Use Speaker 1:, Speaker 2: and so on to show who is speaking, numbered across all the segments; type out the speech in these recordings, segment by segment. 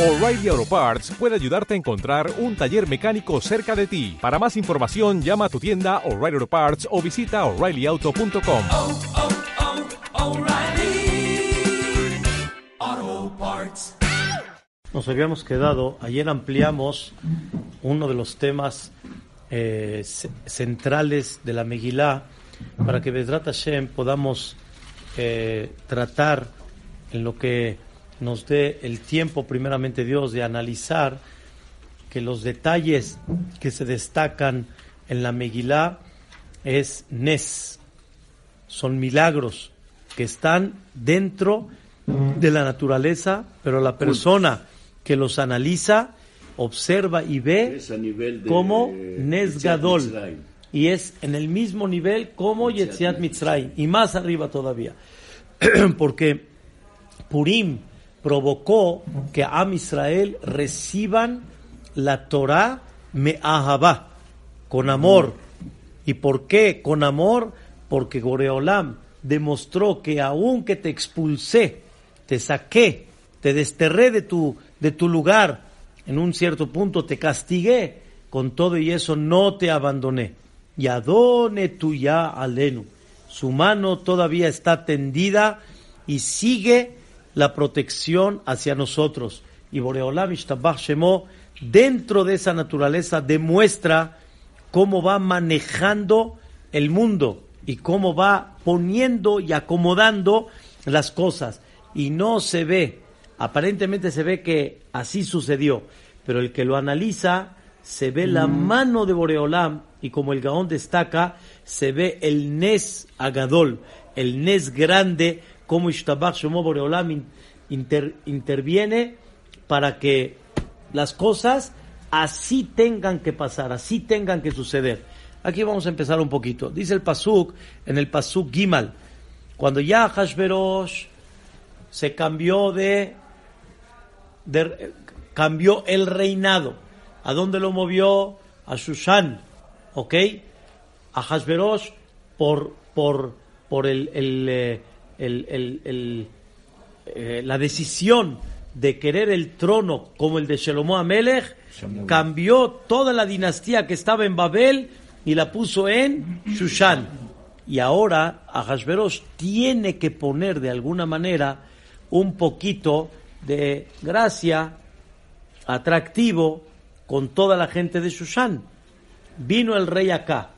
Speaker 1: O'Reilly Auto Parts puede ayudarte a encontrar un taller mecánico cerca de ti. Para más información, llama a tu tienda O'Reilly Auto Parts o visita oreillyauto.com.
Speaker 2: oh, oh, Parts.
Speaker 3: Nos habíamos quedado, ayer ampliamos uno de los temas eh, ce- centrales de la Megilá para que Bedrat Hashem podamos eh, tratar en lo que nos dé el tiempo, primeramente Dios, de analizar que los detalles que se destacan en la Megilá es Nes, son milagros que están dentro de la naturaleza, pero la persona que los analiza, observa y ve
Speaker 4: nivel de
Speaker 3: como Nes Gadol. Y es en el mismo nivel como Yetziat Mitzrayim. Y más arriba todavía. Porque Purim provocó que Am Israel reciban la Torah Me'ahavá, con amor. ¿Y por qué con amor? Porque Goreolam demostró que aunque te expulsé, te saqué, te desterré de tu, de tu lugar, en un cierto punto te castigué, con todo y eso no te abandoné. Y adone tuya alenu. Su mano todavía está tendida y sigue la protección hacia nosotros. Y Boreolam Ishtabach Shemo, dentro de esa naturaleza, demuestra cómo va manejando el mundo y cómo va poniendo y acomodando las cosas. Y no se ve, aparentemente se ve que así sucedió, pero el que lo analiza se ve la mano de Boreolam y como el Gaón destaca, se ve el Nes Agadol, el Nes grande, como Ishtabach Shemo Boreolam in- inter- interviene para que las cosas así tengan que pasar, así tengan que suceder. Aquí vamos a empezar un poquito. Dice el Pasuk, en el Pasuk Gimal, cuando ya Hashverosh se cambió de, cambió el reinado. ¿A dónde lo movió? A Shushan, ¿ok? A Hashverosh por, por, por el, el, eh, el- el- el, eh, la decisión de querer el trono como el de Shelomo Amelech, cambió toda la dinastía que estaba en Babel y la puso en Shushan. Y ahora Ahasverosh tiene que poner de alguna manera un poquito de gracia, atractivo con toda la gente de Shushan. Vino el rey acá.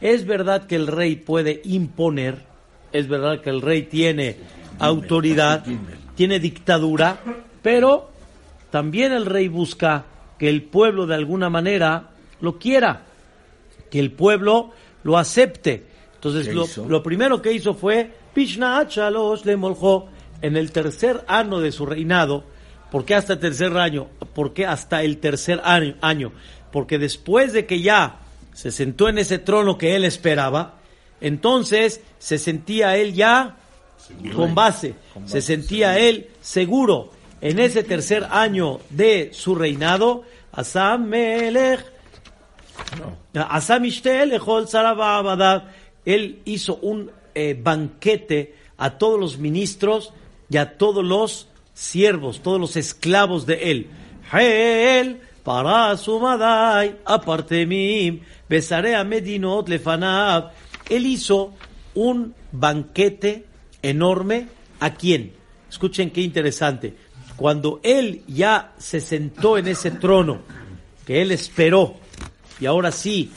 Speaker 3: Es verdad que el rey puede imponer, es verdad que el rey tiene autoridad, tiene dictadura, pero también el rey busca que el pueblo de alguna manera lo quiera, que el pueblo lo acepte. Entonces lo, lo primero que hizo fue Achalosh le moljó en el tercer año de su reinado. ¿Por qué hasta el tercer año? ¿Por qué hasta el tercer año? año? Porque después de que ya se sentó en ese trono que él esperaba, entonces se sentía él ya con base, se sentía él seguro. En ese tercer año de su reinado, Asam Melech Asam él hizo un eh, banquete a todos los ministros y a todos los siervos, todos los esclavos de él. Él para su aparte mim, besaré a Medinot lefanab. Él hizo un banquete enorme. ¿A quién? Escuchen qué interesante. Cuando él ya se sentó en ese trono, que él esperó, y ahora sí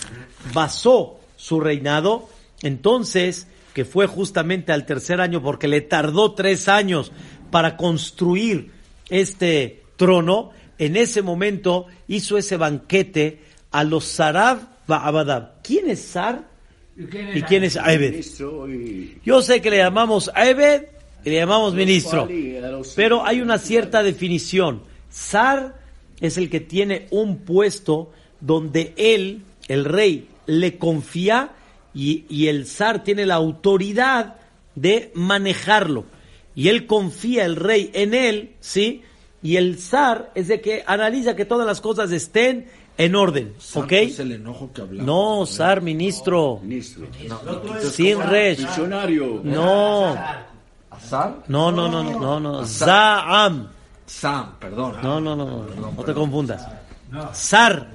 Speaker 3: basó su reinado, entonces, que fue justamente al tercer año, porque le tardó tres años para construir este trono, en ese momento hizo ese banquete a los Sarab Ba'abadab. ¿Quién es Sar? ¿Y quién es Aebed? Yo sé que le llamamos Aebed y le llamamos ministro, pero hay una cierta definición. Sar es el que tiene un puesto donde él, el rey, le confía y, y el zar tiene la autoridad de manejarlo. Y él confía, el rey, en él, ¿sí? Y el zar es de que analiza que todas las cosas estén en orden, ¿ok?
Speaker 5: Es el enojo que hablamos.
Speaker 3: No, zar, ministro.
Speaker 4: Ministro.
Speaker 3: Sin resh.
Speaker 4: Visionario.
Speaker 3: No.
Speaker 5: ¿Azar?
Speaker 3: No, no, no, no, no. Zaam.
Speaker 4: Sam, perdón.
Speaker 3: No, no, no, no, no te confundas.
Speaker 4: Sam.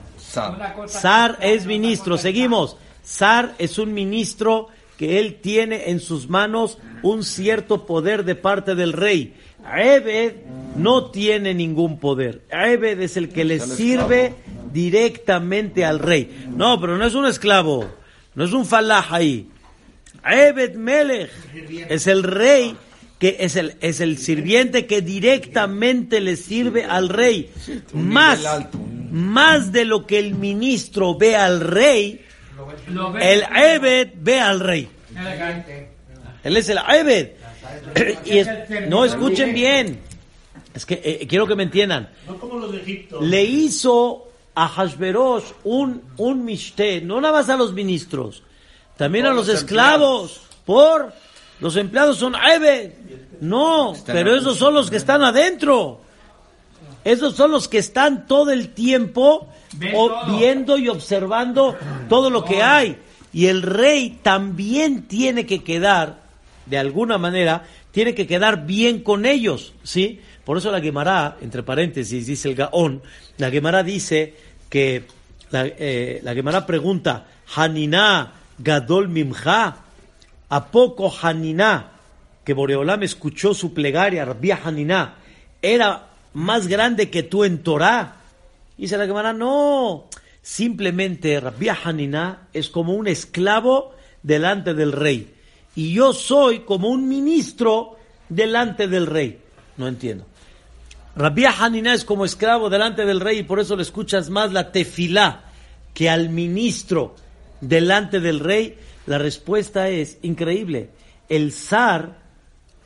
Speaker 3: Sar es ministro. Seguimos. Sar es un ministro que él tiene en sus manos un cierto poder de parte del rey. Ebed no tiene ningún poder. Ebed es el que le sirve directamente al rey. No, pero no es un esclavo. No es un falah ahí. Ebed Melech es el rey que es el, es el sirviente que directamente le sirve al rey. Más, más de lo que el ministro ve al rey, el Ebed ve al rey. Él es el Ebed. Y es- no escuchen bien. Es que eh, quiero que me entiendan.
Speaker 5: No como los de Egipto.
Speaker 3: Le hizo a Hashverosh un, un mishté, no nada más a los ministros, también a los esclavos. Por los empleados son Ebed. No, pero esos son los que están adentro. Esos son los que están todo el tiempo o- viendo y observando todo lo que hay. Y el rey también tiene que quedar, de alguna manera, tiene que quedar bien con ellos, ¿sí? Por eso la Gemara, entre paréntesis, dice el Gaón, la Gemara dice que, la, eh, pregunta, Haniná Gadol Mimcha, ¿a poco Haniná, que Boreolam escuchó su plegaria, Rabbi Haniná, era más grande que tú en Torah? Dice la Gemara, no, simplemente Rabbi Haniná es como un esclavo delante del rey. Y yo soy como un ministro delante del rey. No entiendo. Rabbi Haniná es como esclavo delante del rey y por eso le escuchas más la tefilá que al ministro delante del rey. La respuesta es increíble. El zar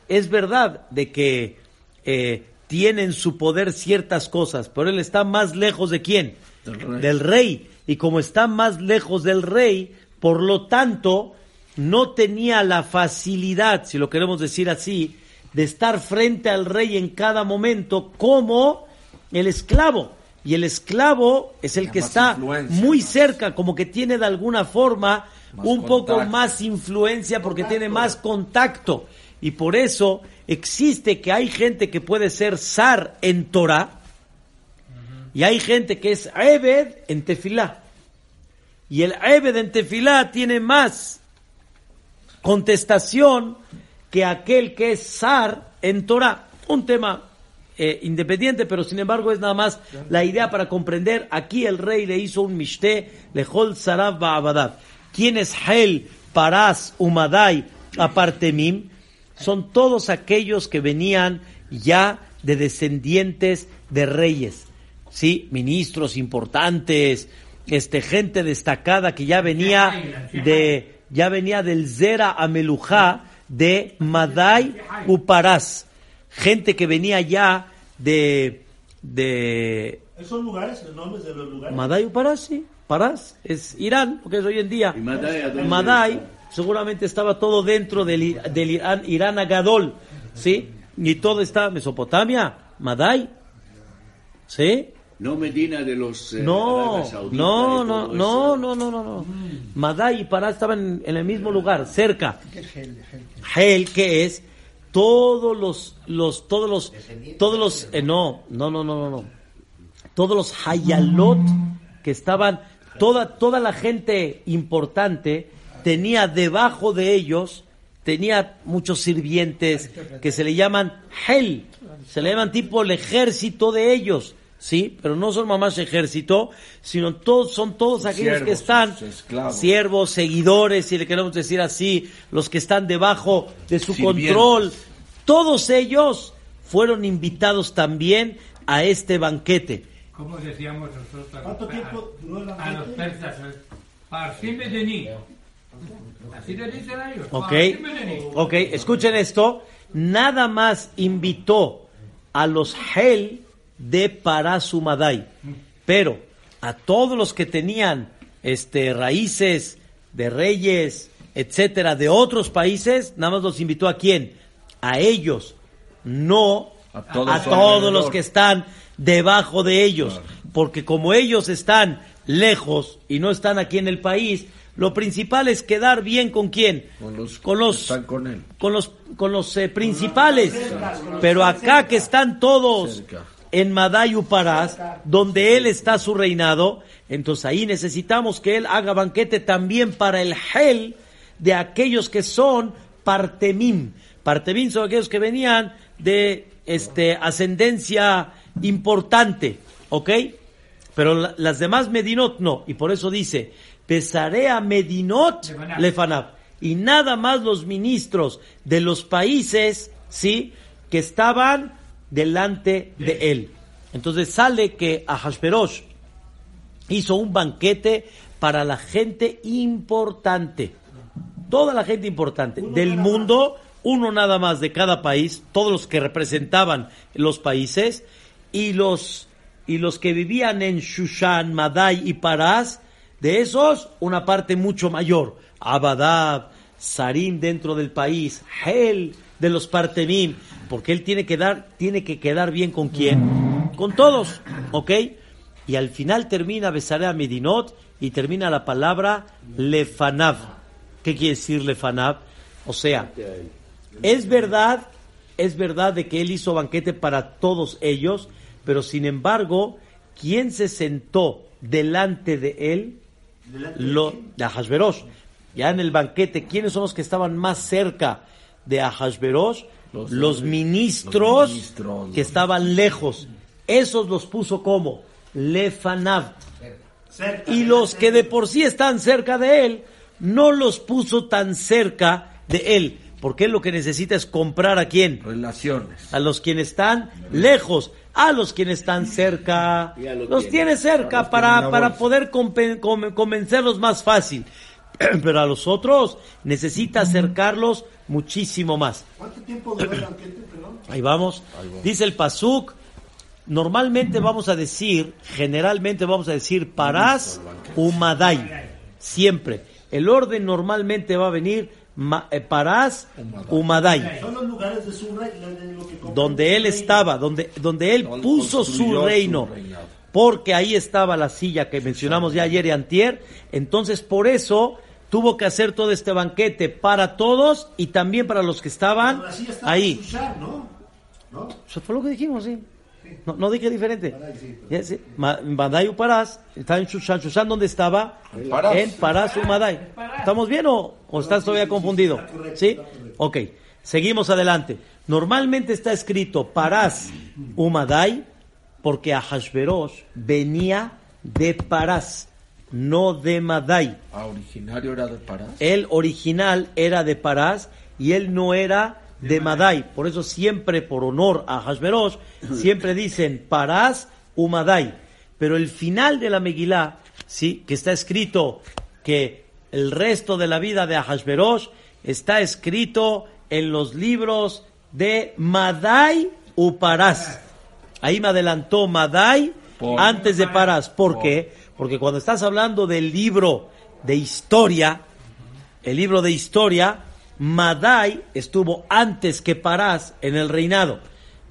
Speaker 3: es verdad de que eh, tiene en su poder ciertas cosas, pero él está más lejos de quién?
Speaker 4: Del rey.
Speaker 3: Del rey. Y como está más lejos del rey, por lo tanto, no tenía la facilidad, si lo queremos decir así, de estar frente al rey en cada momento como el esclavo. Y el esclavo es el que está muy
Speaker 4: más.
Speaker 3: cerca, como que tiene de alguna forma
Speaker 4: Más
Speaker 3: un poco más influencia porque tiene más contacto. Y por eso existe que hay gente que puede ser zar en Torah y hay gente que es Ebed en Tefilá. Y el Ebed en Tefilá tiene más contestación que aquel que es zar en Torah. Un tema eh, independiente, pero sin embargo es nada más la idea para comprender. Aquí el rey le hizo un mishté, lejol sarab ba'abadab. ¿Quién es Hel, Parás, Umadai, Apartemim? Son todos aquellos que venían ya de descendientes de reyes, ¿sí? Ministros importantes, este, gente destacada que ya venía de, ya venía del Zera Amelujá de Madai Uparás. Gente que venía ya de, de
Speaker 5: Esos lugares, los nombres de los lugares.
Speaker 3: Madai Uparás, sí. Parás es Irán, porque es hoy en día.
Speaker 6: ¿Y Madai a
Speaker 3: seguramente estaba todo dentro del, I- del Irán, Irán Agadol, ¿sí? Y todo está Mesopotamia, Madai, ¿sí?
Speaker 6: No Medina de los eh,
Speaker 3: No,
Speaker 6: Saudita
Speaker 3: no, no, no, no, no, no, no. Madai y Pará estaban en el mismo lugar, cerca. Hel, que es todos los, los, todos los, todos los, eh, no, no, no, no, no, no. Todos los hayalot que estaban, toda, toda la gente importante tenía debajo de ellos, tenía muchos sirvientes que se le llaman Hel, se le llaman tipo el ejército de ellos. Sí, pero no son mamás ejército, sino todos son todos aquellos que están siervos, seguidores, si le queremos decir así, los que están debajo de su control. Todos ellos fueron invitados también a este banquete.
Speaker 7: ¿Cómo decíamos nosotros? a
Speaker 5: ¿Cuánto
Speaker 7: los-
Speaker 5: tiempo duró el
Speaker 7: A los
Speaker 5: banquete?
Speaker 7: persas. Medeni. Así le dicen a ellos.
Speaker 3: ¿Ok? Ok, escuchen esto. Nada más invitó a los Hel de Parasumadai. Pero a todos los que tenían este, raíces de reyes, etcétera, de otros países, nada más los invitó a quién? A ellos, no
Speaker 4: A
Speaker 3: a
Speaker 4: todos
Speaker 3: todos,
Speaker 4: alrededor.
Speaker 3: los que están debajo de ellos. Porque como ellos están lejos y no están aquí en el país, Lo principal es quedar bien con quién?
Speaker 4: Con los
Speaker 3: con los,
Speaker 4: están con él.
Speaker 3: con los, con los eh, principales. Pero acá que están todos
Speaker 4: Cerca.
Speaker 3: En Madayu Parás, donde él está su reinado, entonces ahí necesitamos que él haga banquete también para el Hel de aquellos que son Partemim. Partemim son aquellos que venían de este, ascendencia importante, ¿ok? Pero la- las demás Medinot no, y por eso dice, pesaré a Medinot
Speaker 7: Lefanab.
Speaker 3: Lefanab. Y nada más los ministros de los países, ¿sí? Que estaban delante de él. Entonces sale que Ahasverosh hizo un banquete para la gente importante. Toda la gente importante del mundo, uno nada más de cada país, todos los que representaban los países y los y los que vivían en Shushan, Madai y Parás, de esos una parte mucho mayor, Abadab, Sarim dentro del país, Hel de los Partemim, porque él tiene que dar tiene que quedar bien con quién, con todos, ¿ok? Y al final termina Besaré a Medinot y termina la palabra Lefanav. ¿Qué quiere decir Lefanav? O sea, es verdad, es verdad de que él hizo banquete para todos ellos, pero sin embargo, ¿quién se sentó delante de él? Lo, de Ahasverosh. Ya en el banquete, ¿quiénes son los que estaban más cerca de Ahasverosh? Los,
Speaker 4: Los-
Speaker 3: ministros,
Speaker 4: los ministros,
Speaker 3: que estaban lejos. Esos los puso como Lefanav.
Speaker 5: Cerca,
Speaker 3: Y los que de por sí están cerca de él, no los puso tan cerca de él. Porque él lo que necesita es comprar a quién?
Speaker 4: Relaciones.
Speaker 3: A los quienes están lejos, a los quienes están cerca.
Speaker 6: Lo
Speaker 3: Los
Speaker 6: tiene.
Speaker 3: tiene cerca
Speaker 4: los
Speaker 3: para, para poder convencerlos más fácil. Pero a los otros necesita acercarlos muchísimo más.
Speaker 5: ¿Cuánto tiempo duró el banquete, perdón?
Speaker 3: Ahí vamos. Dice el Pasuk. Normalmente vamos a decir, generalmente vamos a decir Parás Umadai. Siempre. El orden normalmente va a venir ma- eh, Parás Umadai.
Speaker 5: Son los lugares de su
Speaker 3: Donde él estaba, donde, donde él puso su reino. Porque ahí estaba la silla que mencionamos ya ayer y antier. Entonces, por eso tuvo que hacer todo este banquete para todos y también para los que estaban ahí.
Speaker 5: Shushan, ¿no? ¿No?
Speaker 3: Eso fue lo que dijimos, sí. No, no dije diferente. Ya, sí. Ma- Madai u Parás, está en Shushan. ¿Shushan dónde estaba?
Speaker 4: En Parás.
Speaker 3: En Parás. ¿Estamos bien o, o estás todavía confundido? ¿Sí? Ok, seguimos adelante. Normalmente está escrito Parás u Madai porque Ahashverosh venía de Parás, no de Madai.
Speaker 4: Ah, originario era de Parás.
Speaker 3: El original era de Parás y él no era de Madai. Por eso siempre, por honor a Hashverosh, siempre dicen Parás u Madai. Pero el final de la Megilá, sí, que está escrito que el resto de la vida de Ahasverosh está escrito en los libros de Madai u Parás. Ahí me adelantó Madai
Speaker 4: Por-
Speaker 3: antes de Parás. ¿Por qué? Porque cuando estás hablando del libro de historia, el libro de historia, Madai estuvo antes que Parás en el reinado.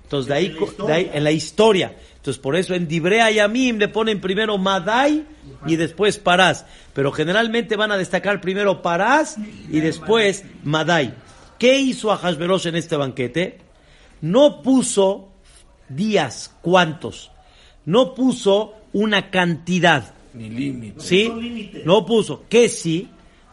Speaker 3: Entonces, de ahí, de ahí- en la historia. Entonces, por eso en Dibrea y Amim le ponen primero Madai y después Parás. Pero generalmente van a destacar primero Parás y después Madai. ¿Qué hizo Ahasverosh en este banquete? No puso días, cuántos. No puso una cantidad.
Speaker 4: Ni límite.
Speaker 3: ¿Sí? No puso. Que sí.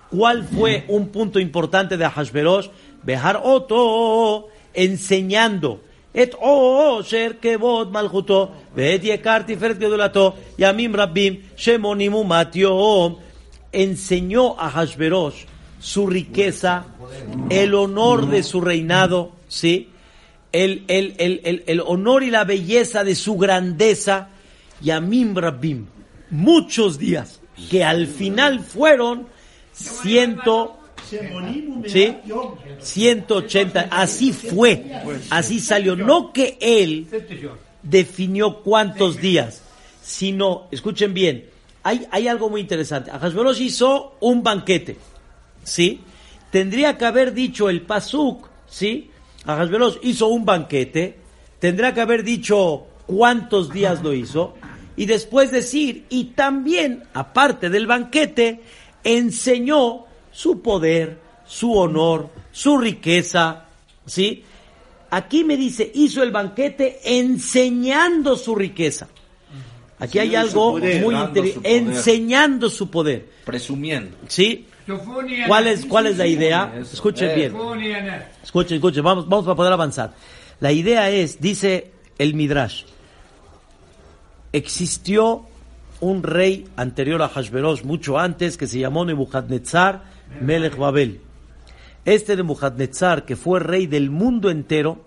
Speaker 3: ¿Cuál fue un punto importante de Ahasverosh? Bejar Oto enseñando. Et o ser kevod malchuto, veet yekar tiferet gedulato, yamim rabbim, shemonimu matio. Enseñó a Hashverosh su riqueza, el honor de su reinado, ¿sí? El, el, el, el, el honor y la belleza de su grandeza, Yamim Rabbim, muchos días, que al final fueron ciento, ¿sí?
Speaker 5: Mehat Yom.
Speaker 3: 180, así fue, así salió, no que él definió cuántos días, sino, escuchen bien, hay, hay algo muy interesante, Ahasverosh hizo un banquete, ¿sí? Tendría que haber dicho el Pasuk, ¿sí? Ahasverosh hizo un banquete, tendrá que haber dicho cuántos días lo hizo, y después decir, y también, aparte del banquete, enseñó su poder, su honor, su riqueza, ¿sí? Aquí me dice, hizo el banquete enseñando su riqueza. Aquí hay algo
Speaker 4: poder,
Speaker 3: muy interesante, enseñando su poder,
Speaker 4: Presumiendo.
Speaker 3: ¿sí? ¿Cuál es, cuál es la idea? Escuchen
Speaker 4: eh.
Speaker 3: bien. Escuchen, escuchen, vamos, vamos para poder avanzar. La idea es, dice el Midrash, existió un rey anterior a Hashverosh, mucho antes, que se llamó Nebuchadnezzar Melech Babel. Este Nebuchadnezzar, que fue rey del mundo entero,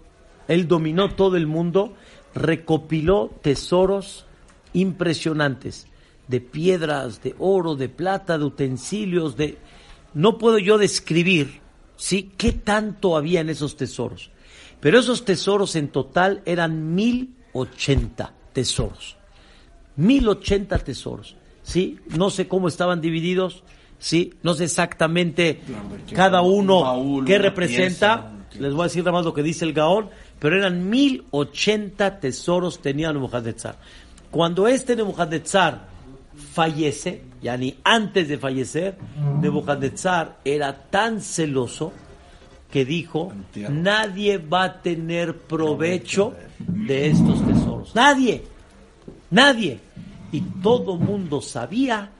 Speaker 3: él dominó todo el mundo, recopiló tesoros impresionantes de piedras, de oro, de plata, de utensilios, de... No puedo yo describir, ¿sí? ¿Qué tanto había en esos tesoros? Pero esos tesoros en total eran mil ochenta tesoros. Mil ochenta tesoros, ¿sí? No sé cómo estaban divididos, ¿sí? No sé exactamente cada uno qué representa. Les voy a decir nada más lo que dice el Gaón, pero eran mil ochenta tesoros tenía Nebuchadnezzar. Cuando este Nebuchadnezzar fallece, ya ni antes de fallecer, Nebuchadnezzar era tan celoso que dijo, nadie va a tener provecho de estos tesoros. Nadie, nadie. Y todo mundo sabía,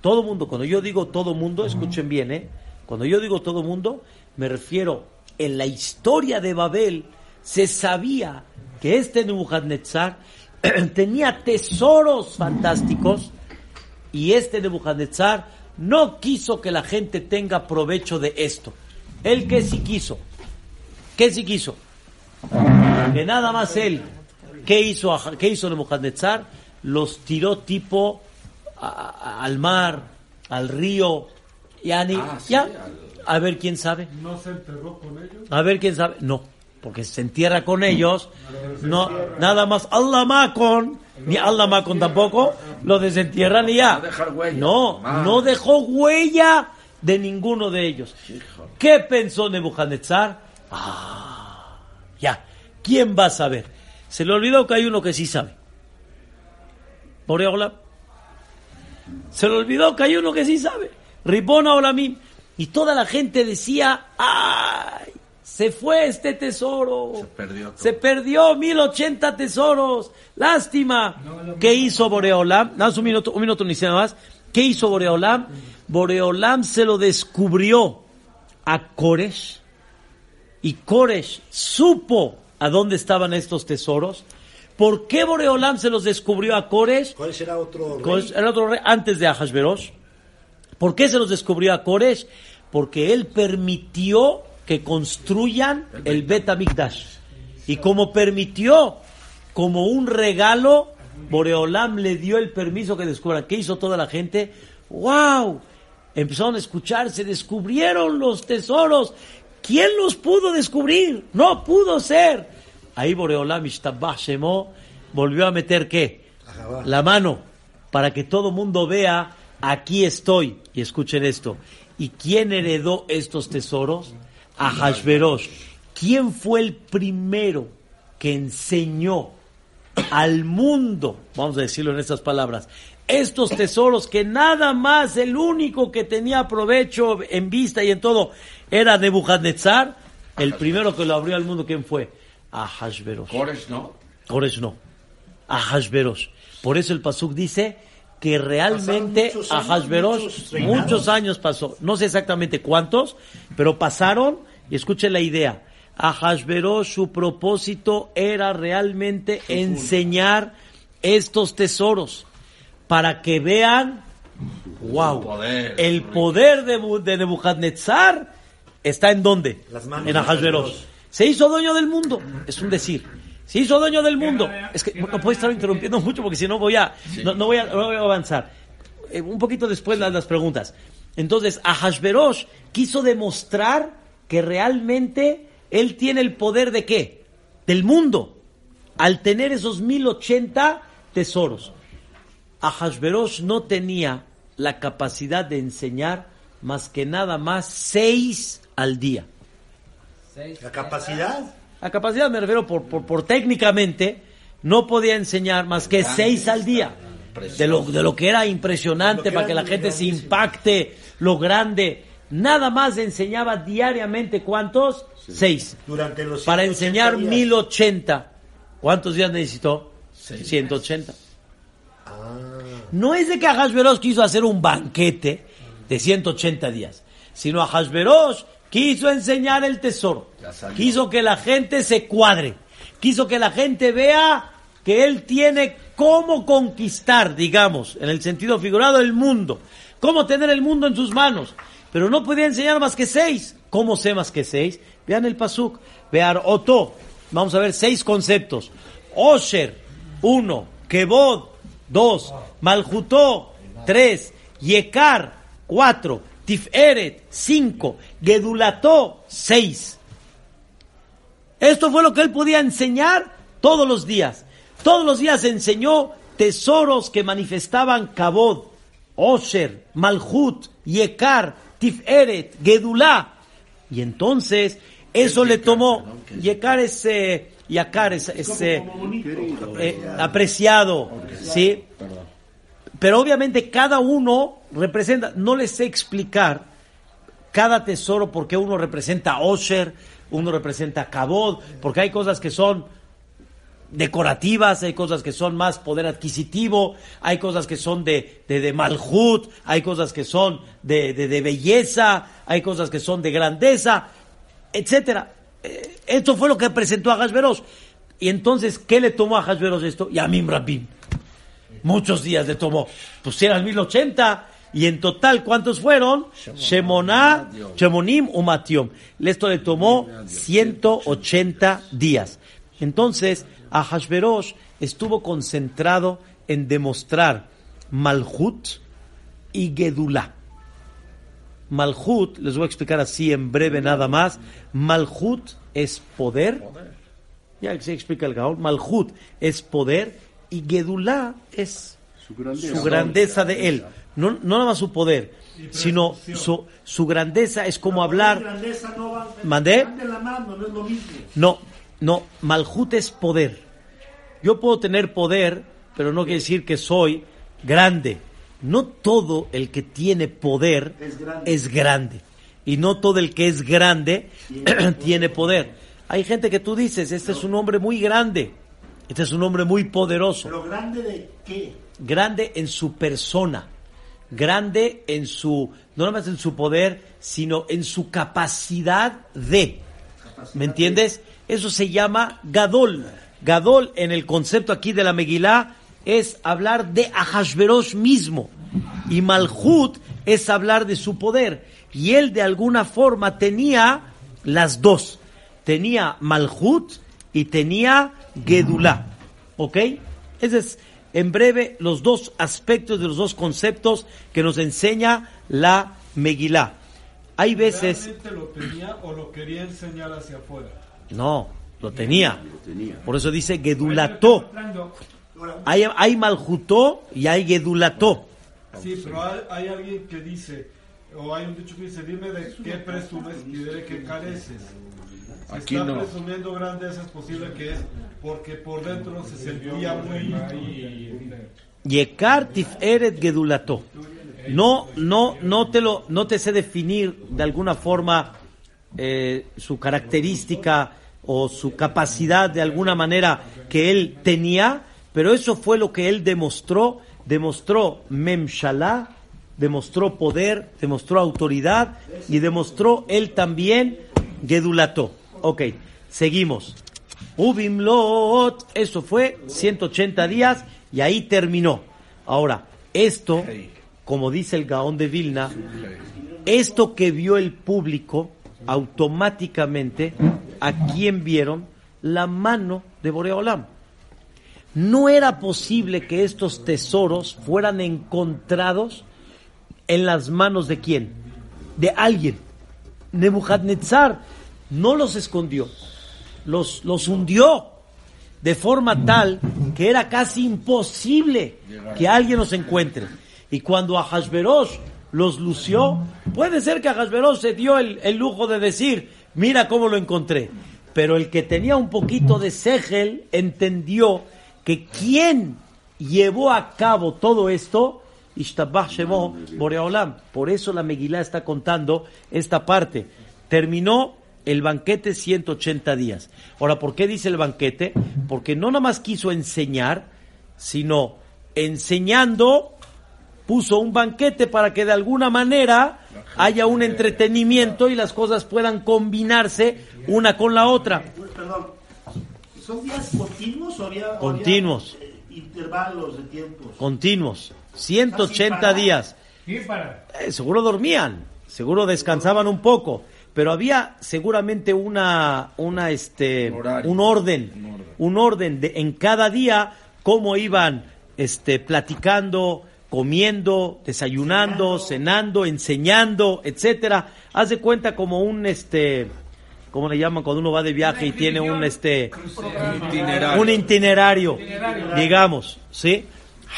Speaker 3: todo mundo, cuando yo digo todo mundo, escuchen bien, ¿eh? Cuando yo digo todo mundo, me refiero, en la historia de Babel se sabía que este Nebuchadnezzar tenía tesoros fantásticos y este Nebuchadnezzar no quiso que la gente tenga provecho de esto. Él que sí quiso. ¿Qué sí quiso? Que nada más él. ¿Qué hizo, a- qué hizo Nebuchadnezzar? Los tiró tipo a- a- al mar, al río. Ya, ni-
Speaker 4: Ah, sí,
Speaker 3: ya.
Speaker 4: al-
Speaker 3: A ver quién sabe.
Speaker 5: ¿No se enterró con ellos?
Speaker 3: A ver quién sabe. No, porque se entierra con ellos. No, nada más Allah Macon, ni Allah Macon tampoco, lo desentierran y ya.
Speaker 4: No dejar huella.
Speaker 3: No,
Speaker 4: Ah.
Speaker 3: no dejó huella de ninguno de ellos. ¿Qué pensó Nebuchadnezzar? Ah, ya. ¿Quién va a saber? Se le olvidó que hay uno que sí sabe. Boreola. Se le olvidó que hay uno que sí sabe. Ribona Olamim. Y toda la gente decía, ¡ay! Se fue este tesoro.
Speaker 4: Se perdió todo.
Speaker 3: Se perdió 1080 tesoros. Lástima. ¿Qué hizo Boreolam? Nada un minuto, un minuto ni nada más. ¿Qué hizo Boreolam? Boreolam se lo descubrió a Koresh. Y Koresh supo a dónde estaban estos tesoros. ¿Por qué Boreolam se los descubrió a Koresh?
Speaker 5: ¿Cuál será otro rey?
Speaker 3: Era otro rey antes de Ahasverosh. ¿Por qué se los descubrió a Koresh? Porque él permitió que construyan el Bet HaMikdash. Y como permitió, como un regalo, Boreolam le dio el permiso que descubran. ¿Qué hizo toda la gente? ¡Wow! Empezaron a escuchar, se descubrieron los tesoros. ¿Quién los pudo descubrir? No pudo ser. Ahí Boreolam Shemo volvió a meter qué? La mano para que todo mundo vea, aquí estoy. Y escuchen esto. ¿Y quién heredó estos tesoros? Ahasverosh. ¿Quién fue el primero que enseñó al mundo, vamos a decirlo en estas palabras, estos tesoros que nada más el único que tenía provecho en vista y en todo era Nebuchadnezzar, el primero que lo abrió al mundo, ¿quién fue? Ahasverosh.
Speaker 4: Cores, ¿no?
Speaker 3: Koresh no. Ahasverosh. Por eso el Pasuk dice que realmente
Speaker 5: muchos años,
Speaker 3: Ahasverosh
Speaker 5: muchos
Speaker 3: muchos años pasó. No sé exactamente cuántos, pero pasaron y escuchen la idea. Ahasverosh su propósito era realmente enseñar estos tesoros para que vean, wow,
Speaker 4: poder,
Speaker 3: el poder de, de Nebuchadnezzar está en dónde?
Speaker 5: Las manos
Speaker 3: en. Ahasverosh. Se hizo dueño del mundo, es un decir. Se hizo dueño del mundo. Es que no puedo estar interrumpiendo mucho porque si no voy a, no, no voy a, no voy a avanzar. Eh, un poquito después las, las preguntas. Entonces, Ahasverosh quiso demostrar que realmente él tiene el poder de qué? Del mundo. Al tener esos 1080 tesoros. Ahasverosh no tenía la capacidad de enseñar más que nada más seis al día.
Speaker 5: La capacidad.
Speaker 3: La capacidad me refiero por, por, por técnicamente, no podía enseñar más que seis al día. de lo, de lo que era impresionante para que la gente se impacte, lo grande. Nada más enseñaba diariamente, ¿cuántos? Seis.
Speaker 5: Durante los
Speaker 3: Para
Speaker 5: 180
Speaker 3: enseñar
Speaker 5: días.
Speaker 3: 1080. ¿Cuántos días necesitó? 180. No es de que Ahasverosh quiso hacer un banquete de 180 días, sino Ahasverosh quiso enseñar el tesoro. Quiso que la gente se cuadre. Quiso que la gente vea que él tiene cómo conquistar, digamos, en el sentido figurado, el mundo. Cómo tener el mundo en sus manos. Pero no podía enseñar más que seis. ¿Cómo sé más que seis? Vean el pasuk. Vean Oto. Vamos a ver seis conceptos. Osher, uno. Kebod, dos. Malhutó, tres. Yekar, cuatro. Tiferet, cinco. Gedulató, seis. Esto fue lo que él podía enseñar todos los días. Todos los días enseñó tesoros que manifestaban Kabod, Osher, Malhut, Yekar, Tiferet, Gedulá. Y entonces eso le tomó. Yekar es, eh, Yakar es, es, eh, eh, apreciado, ¿sí? Pero obviamente cada uno representa, no les sé explicar cada tesoro porque uno representa Osher, uno representa Kabod, porque hay cosas que son decorativas, hay cosas que son más poder adquisitivo, hay cosas que son de, de, de malhut, hay cosas que son de, de, de belleza, hay cosas que son de grandeza, etcétera. Eh, esto fue lo que presentó a Hashverosh. Y entonces, ¿qué le tomó a Hashverosh esto? Yamim Rabim. Muchos días le tomó. Pues eran 1080, y en total, ¿cuántos fueron? Shemoná, Shemonim Umatiom. Esto le tomó 180 días. Entonces, a Hashverosh estuvo concentrado en demostrar Malhut y Gedulá. Malhut, les voy a explicar así en breve nada más. Malhut es poder. Ya se explica el Gaón. Malhut es poder y Gedulá es
Speaker 6: Su grandeza.
Speaker 3: su grandeza de él. No, no nada más su poder, sino su, su grandeza es como hablar. ¿Mandé?
Speaker 5: No,
Speaker 3: no, Malhut es poder. Yo puedo tener poder, pero no quiere decir que soy grande. No todo el que tiene poder
Speaker 5: Es grande.
Speaker 3: es grande. Y no todo el que es grande tiene poder. Hay gente que tú dices, este es un hombre muy grande, este es un hombre muy poderoso
Speaker 5: Pero grande de qué?
Speaker 3: grande en su persona, grande en su, no nada más en su poder, sino en su capacidad de. ¿Me entiendes? Eso se llama Gadol. Gadol en el concepto aquí de la Megilá es hablar de Ahashverosh mismo. Y Malhut es hablar de su poder. Y él de alguna forma tenía las dos. Tenía Malhut y tenía Gedulá. ¿Ok? Ese es, en breve, los dos aspectos de los dos conceptos que nos enseña la Megilá. Hay veces...
Speaker 8: ¿Realmente lo tenía o lo quería enseñar hacia afuera?
Speaker 3: No, lo tenía.
Speaker 6: tenía.
Speaker 3: Por eso dice Gedulató. Hay, hay Malhutó y hay Gedulató.
Speaker 8: Sí, pero hay, hay alguien que dice, o hay un dicho que dice, dime de qué presumes y de qué careces. Si
Speaker 6: Aquí
Speaker 8: está
Speaker 6: no.
Speaker 8: presumiendo grandeza es posible que es porque por dentro se sentía muy...
Speaker 3: Yekar Tiferet Gedulató. No, no, no te lo, no te sé definir de alguna forma eh, su característica o su capacidad de alguna manera que él tenía, pero eso fue lo que él demostró, demostró Memshalá, demostró poder, demostró autoridad y demostró él también Gedulató. Ok, seguimos. Ubimlot, eso fue 180 días y ahí terminó. Ahora, esto, como dice el Gaón de Vilna, esto que vio el público, automáticamente, ¿a quién vieron? La mano de Boreolam. No era posible que estos tesoros fueran encontrados en las manos de quién? De alguien. Nebuchadnezzar no los escondió, los, los hundió de forma tal que era casi imposible que alguien los encuentre. Y cuando a Hashverosh los lució, puede ser que a se dio el, el lujo de decir, mira cómo lo encontré. Pero el que tenía un poquito de segel entendió que quien llevó a cabo todo esto, Boreolam. Por eso la Megilá está contando esta parte. Terminó el banquete 180 días. Ahora, ¿por qué dice el banquete? Porque no nada más quiso enseñar, sino enseñando puso un banquete para que de alguna manera haya un entretenimiento y las cosas puedan combinarse una con la otra.
Speaker 5: Perdón. ¿Son días continuos o había, o
Speaker 3: Continuos.
Speaker 5: había, eh, intervalos de tiempos?
Speaker 3: Continuos. 180 días. Eh, seguro dormían, seguro descansaban un poco, pero había seguramente una, una este,
Speaker 4: Horario.
Speaker 3: un orden, un orden de en cada día cómo iban este, platicando, comiendo, desayunando, cenando, enseñando, etcétera. Haz de cuenta como un este, ¿cómo le llaman cuando uno va de viaje y tiene un este,
Speaker 4: Itinerario.
Speaker 3: un itinerario, digamos, ¿sí?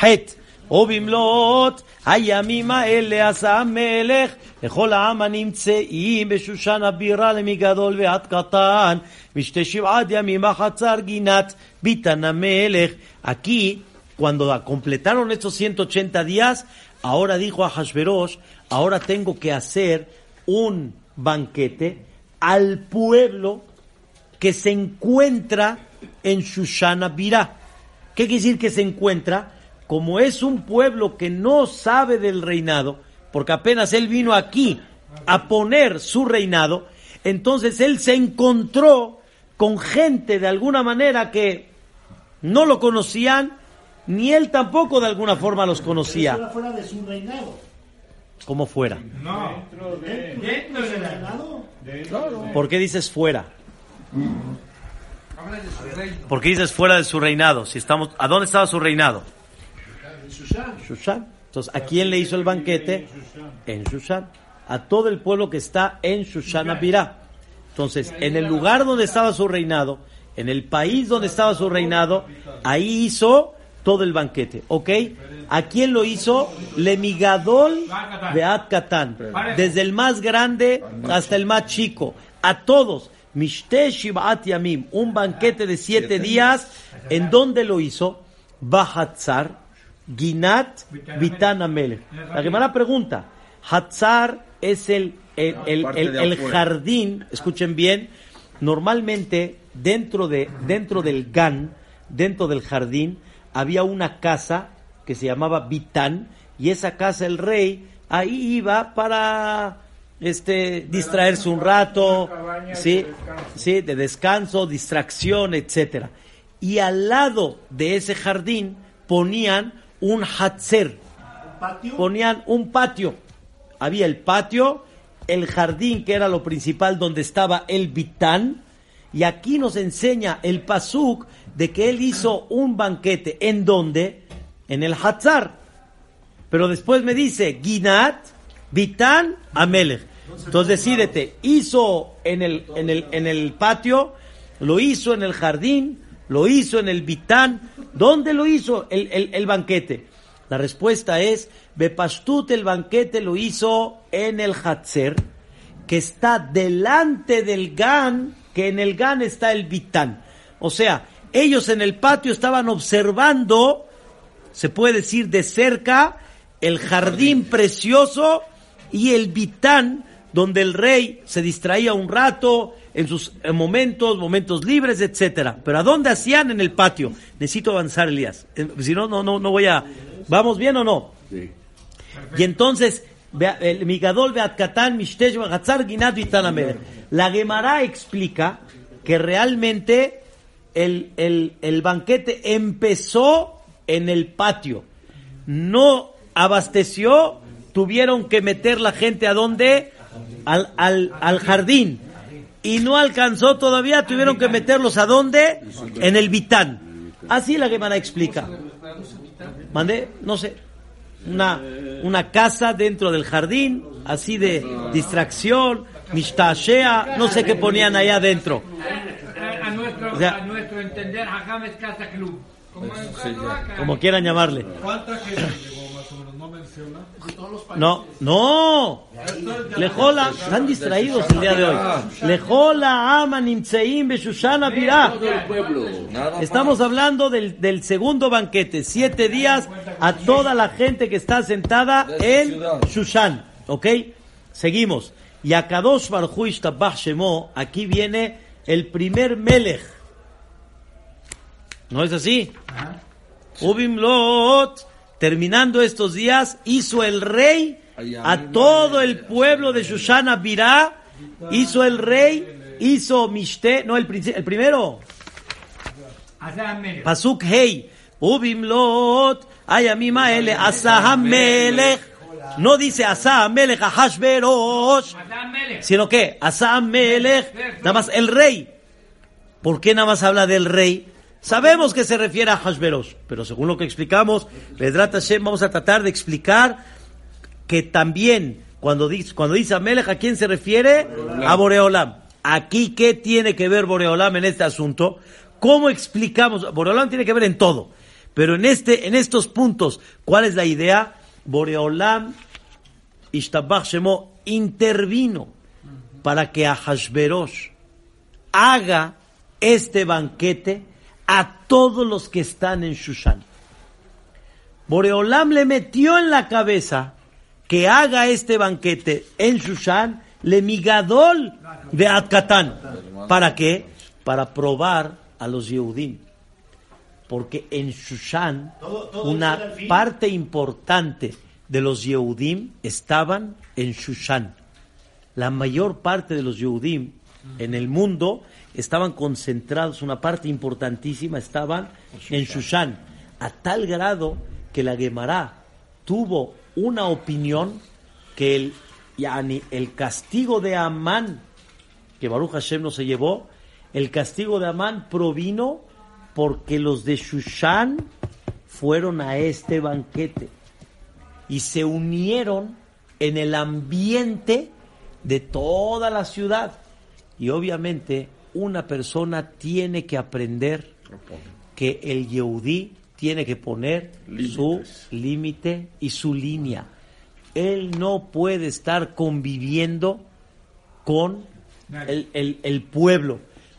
Speaker 3: Het, ובמלאת הימים האלה עשה המלך לכל העם הנמצאים בשושן הבירה למגדול ועד קטן, משתי שבעת ימים החצר גינת ביתן המלך. Aquí, cuando completaron estos 180 días, ahora dijo a Hashverosh, ahora tengo que hacer un banquete al pueblo que se encuentra en Shushana Birá. ¿Qué quiere decir que se encuentra? Como es un pueblo que no sabe del reinado, porque apenas él vino aquí a poner su reinado, entonces él se encontró con gente de alguna manera que no lo conocían, ni él tampoco de alguna forma los conocía,
Speaker 5: fuera de su reinado.
Speaker 3: Como fuera.
Speaker 7: No.
Speaker 5: Dentro
Speaker 7: Dentro
Speaker 5: de
Speaker 7: de
Speaker 5: su
Speaker 7: la-
Speaker 5: reinado.
Speaker 3: ¿Por qué dices fuera?
Speaker 7: Habla de su reino.
Speaker 3: ¿Por qué dices fuera de su reinado? Si estamos, ¿A dónde estaba su reinado? Shushan. Entonces, ¿a quién le hizo el banquete? En Shushan. A todo el pueblo que está en Shushan Abirá. Entonces, en el lugar donde estaba su reinado, en el país donde estaba su reinado, ahí hizo todo el banquete. ¿Ok? ¿A quién lo hizo? Lemigadol Beat Katan. Desde el más grande hasta el más chico. A todos. Mishte Shivat Yamim. Un banquete de siete días. ¿En dónde lo hizo? Bahatzar. Ginat Vitan Amelech. La Gemara pregunta, Hatzar es el, el, el- el-
Speaker 4: de
Speaker 3: jardín, escuchen bien, normalmente dentro, de, dentro del Gan, dentro del jardín, había una casa que se llamaba Vitán, y esa casa el rey ahí iba para este distraerse un rato, sí, sí, de descanso, distracción, etcétera. Y al lado de ese jardín ponían un hatzer,
Speaker 5: Patio.
Speaker 3: ponían un patio. Había el patio, el jardín que era lo principal donde estaba el bitán, y aquí nos enseña el pasuk de que él hizo un banquete en donde, en el Hatzar. Pero después me dice Ginat, Bitán, Amelech. Entonces decídete, hizo en el, en el, en el patio, lo hizo en el jardín, lo hizo en el Bitán. ¿Dónde lo hizo el, el- el banquete? La respuesta es, Bepashtut el banquete lo hizo en el Hatzer, que está delante del Gan, que en el Gan está el Bitán. O sea, ellos en el patio estaban observando se puede decir de cerca, el jardín precioso y el vitán, donde el rey se distraía un rato en sus eh, momentos, momentos libres, etcétera. Pero ¿a dónde hacían? En el patio. Necesito avanzar, Elías. Eh, Si no, no, no, no voy a... ¿Vamos bien o no? Y entonces, La Gemara explica que realmente el, el, el banquete empezó en el patio. No abasteció, tuvieron que meter la gente a dónde? Al, al, al jardín. Y no alcanzó todavía, tuvieron que meterlos a dónde? En el Vitán. Así la Gemara explica. Mandé, no sé, una, una casa dentro del jardín, así de distracción, mishtashea, no sé qué ponían allá adentro.
Speaker 7: A, nuestro,
Speaker 3: O sea-
Speaker 7: a nuestro entender, Hagam es casa club. Como.
Speaker 3: Como quieran llamarle.
Speaker 8: No?
Speaker 3: No. Lejola, están distraídos el día de hoy. Lejola aman beshushana birá. Estamos hablando del, del segundo banquete, siete días a toda la gente que está sentada en Shushan, ¿ok? Seguimos. Y a Kadosh Ishtabach Shemo, aquí viene el primer Melech. ¿No es así? Ubim Lot, Terminando estos días, hizo el rey a todo el pueblo de Shoshana Virá, hizo el rey, hizo Mishte, no, el, el primero. Pasuk Hey, Ubimlot, Ayamima Ele, Asahamelech. No dice Asa
Speaker 7: Amelech, Ahashverosh,
Speaker 3: sino que Asa Amelech, nada más el rey. ¿Por qué nada más habla del rey? Sabemos que se refiere a Hashverosh, pero según lo que explicamos, Vedrat Hashem, vamos a tratar de explicar que también cuando dice, cuando dice Amelech, ¿a quién se refiere? A Boreolam. Aquí, ¿qué tiene que ver Boreolam en este asunto? ¿Cómo explicamos? Boreolam tiene que ver en todo. Pero en, este, en estos puntos, ¿cuál es la idea? Boreolam, Ishtabach Shemo, intervino para que a Hashverosh haga este banquete a todos los que están en Shushan. Boreolam le metió en la cabeza que haga este banquete en Shushan, le migadol de Atkatán. ¿Para qué? Para probar a los Yehudim. Porque en Shushan,
Speaker 5: Todo- todo
Speaker 3: una parte importante de los Yehudim estaban en Shushan. La mayor parte de los Yehudim en el mundo estaban concentrados, una parte importantísima estaban en Shushan, a tal grado que la Gemara tuvo una opinión que el, yani, el castigo de Amán, que Baruch Hashem no se llevó, el castigo de Amán provino porque los de Shushan fueron a este banquete y se unieron en el ambiente de toda la ciudad. Y obviamente una persona tiene que aprender que el Yehudí tiene que poner su límite y su línea. Él no puede estar conviviendo con el, el- el pueblo,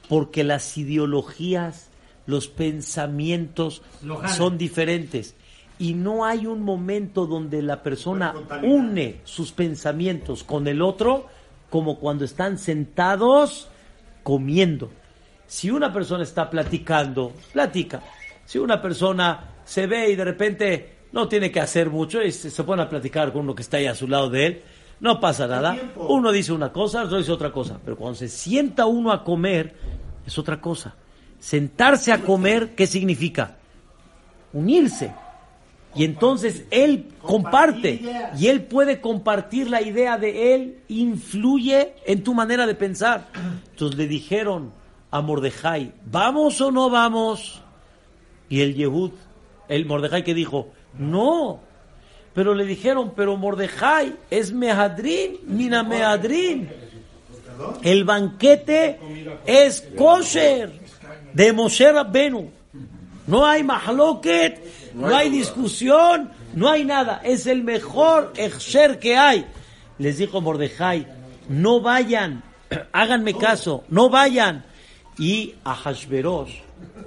Speaker 3: porque las ideologías, los pensamientos son diferentes. Y no hay un momento donde la persona une sus pensamientos con el otro como cuando están sentados comiendo. Si una persona está platicando, platica. Si una persona se ve y de repente no tiene que hacer mucho y se, se pone a platicar con uno que está ahí a su lado de él, no pasa nada. Uno dice una cosa, otro dice otra cosa. Pero cuando se sienta uno a comer, es otra cosa. Sentarse a comer, ¿qué significa? Unirse. Y entonces él comparte. Y él puede compartir la idea de él, influye en tu manera de pensar. Entonces le dijeron a Mordejai, ¿vamos o no vamos? Y el Yehud, el Mordejai que dijo, no. Pero le dijeron, pero Mordejai es Mehadrin, mina Mehadrin. El banquete es kosher de Moshe Rabbenu. No hay mahloket, no hay discusión, no hay nada. Es el mejor exer que hay. Les dijo Mordejai, no vayan, háganme caso, no vayan. Y Ahashverosh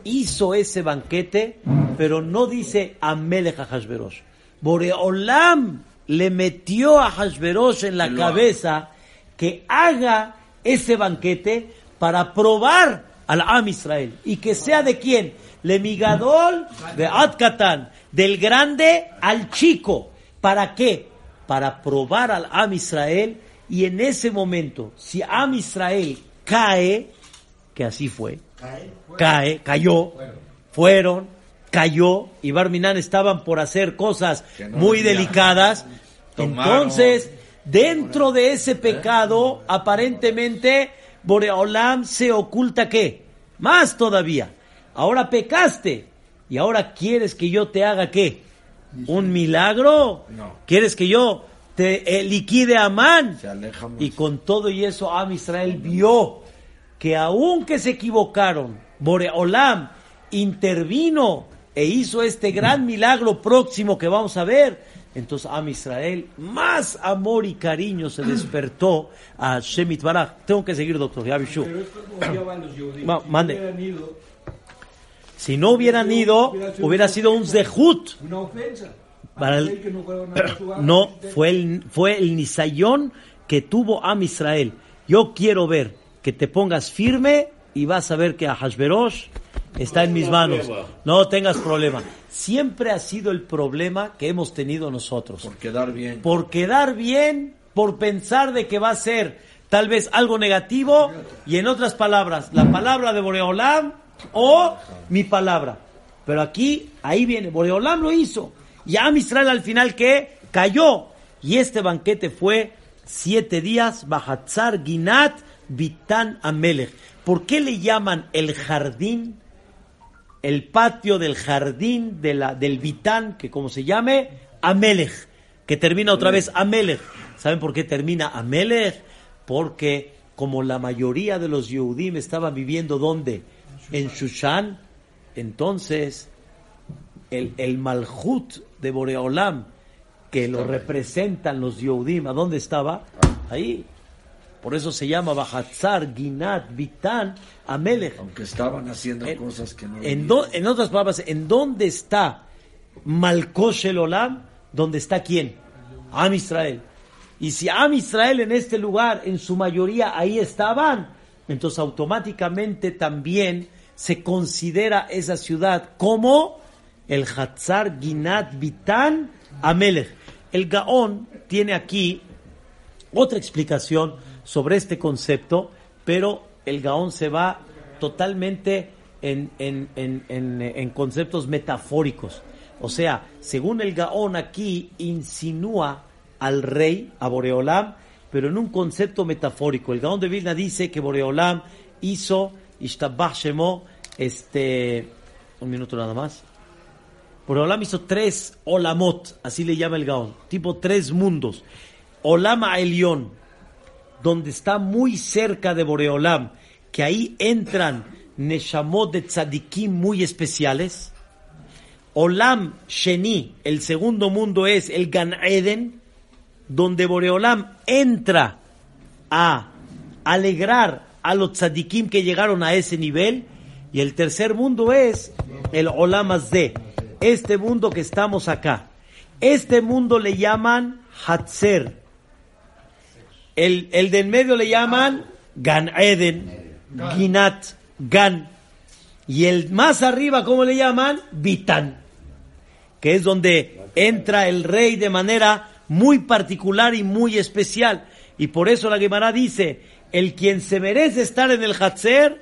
Speaker 3: hizo ese banquete, pero no dice Amelech Ahashverosh. Boreolam le metió a Ahashverosh en la cabeza que haga ese banquete para probar al Am Israel. ¿Y que sea de quién? Le migadol de Adkatan, del grande al chico. ¿Para qué? Para probar al Am Israel y en ese momento, si Am Israel cae, que así fue, cae, cayó, fueron, cayó, y Barminan estaban por hacer cosas muy delicadas, entonces, dentro de ese pecado, aparentemente, Boreolam se oculta qué? Más todavía. Ahora pecaste. Y ahora quieres que yo te haga qué? ¿Un milagro? ¿Quieres que yo te eh, liquide a Man?
Speaker 4: Se aleja más.
Speaker 3: Y con todo y eso, Am Israel vio que aunque se equivocaron, Boreolam intervino e hizo este gran milagro próximo que vamos a ver. Entonces Am Israel, más amor y cariño se despertó a Shemit Baraj. Tengo que seguir, doctor Yavishu.
Speaker 8: Pero esto odiaban los judíos.
Speaker 3: Ma-
Speaker 8: Si
Speaker 3: mande. Si no hubieran ido, hubiera sido un zehut.
Speaker 8: una ofensa.
Speaker 3: Para el-
Speaker 8: Aquel que no a
Speaker 3: fue el, fue el nisayón que tuvo Am Israel. Yo quiero ver que te pongas firme y vas a ver que a Hashverosh está en mis manos. No tengas problema. Siempre ha sido el problema que hemos tenido nosotros.
Speaker 4: Por quedar bien.
Speaker 3: Por quedar bien, por pensar de que va a ser tal vez algo negativo y en otras palabras, la palabra de Boreolam o mi palabra. Pero aquí, ahí viene, Boreolam lo hizo. Y Israel al final que cayó. Y este banquete fue siete días, Bahatzar Ginat Bitan Amelech. ¿Por qué le llaman el jardín? El patio del jardín de la, del Bitán, que como se llame, Amelech, que termina otra vez Amelech. ¿Saben por qué termina Amelech? Porque como la mayoría de los Yehudim estaban viviendo ¿dónde? En Shushan, entonces el, el Malhut de Boreolam, que lo representan los Yehudim, ¿a dónde estaba? Ahí. Por eso se llama Bahatzar, Ginat, Bitán, Amelech.
Speaker 4: Aunque estaban haciendo
Speaker 3: En-
Speaker 4: cosas que no.
Speaker 3: En, do- en otras palabras, ¿en dónde está Malkosh el Olam? ¿Dónde está quién? Am Israel. Y si Am Israel en este lugar, en su mayoría, ahí estaban, entonces automáticamente también se considera esa ciudad como el Hatzar Ginat Bitan Amelech. El Gaón tiene aquí otra explicación sobre este concepto, pero el Gaón se va totalmente en, en- en- en- en conceptos metafóricos. O sea, según el Gaón aquí insinúa al rey, a Boreolam, pero en un concepto metafórico. El Gaón de Vilna dice que Boreolam hizo, Ishtabach Shemo, este, un minuto nada más. Boreolam hizo tres olamot, así le llama el Gaón, tipo tres mundos. Olama Elión, donde está muy cerca de Boreolam, que ahí entran Neshamot de tzadikim muy especiales. Olam Sheni, el segundo mundo es el Gan Eden, donde Boreolam entra a alegrar a los tzadikim que llegaron a ese nivel. Y el tercer mundo es el Olam Azde, este mundo que estamos acá. Este mundo le llaman Hatzer. El, el del medio le llaman Gan Eden, Ginat, Gan. Y el más arriba, ¿cómo le llaman? Bitan. Que es donde entra el rey de manera muy particular y muy especial. Y por eso la Gemara dice, el quien se merece estar en el Hatzer,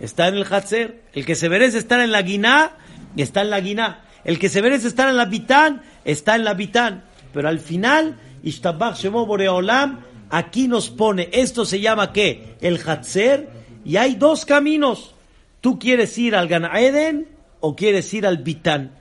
Speaker 3: está en el Hatzer. El que se merece estar en la Guiná, está en la Guiná. El que se merece estar en la Bitán, está en la Bitán. Pero al final, Ishtabach Shemo Boreolam, aquí nos pone, esto se llama ¿qué? El Hatzer, y hay dos caminos. ¿Tú quieres ir al Gan Eden o quieres ir al Bitán?